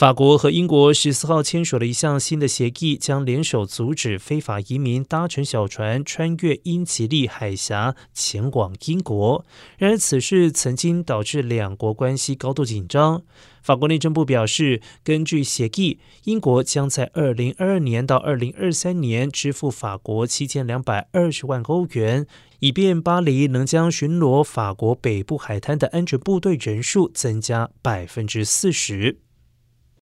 法国和英国十四号签署了一项新的协议将联手阻止非法移民搭乘小船穿越英吉利海峡前往英国。然而此事曾经导致两国关系高度紧张。法国内政部表示根据协议英国将在二零二二年到二零二三年支付法国七千两百二十万欧元以便巴黎能将巡逻法国北部海滩的安全部队人数增加百分之四十。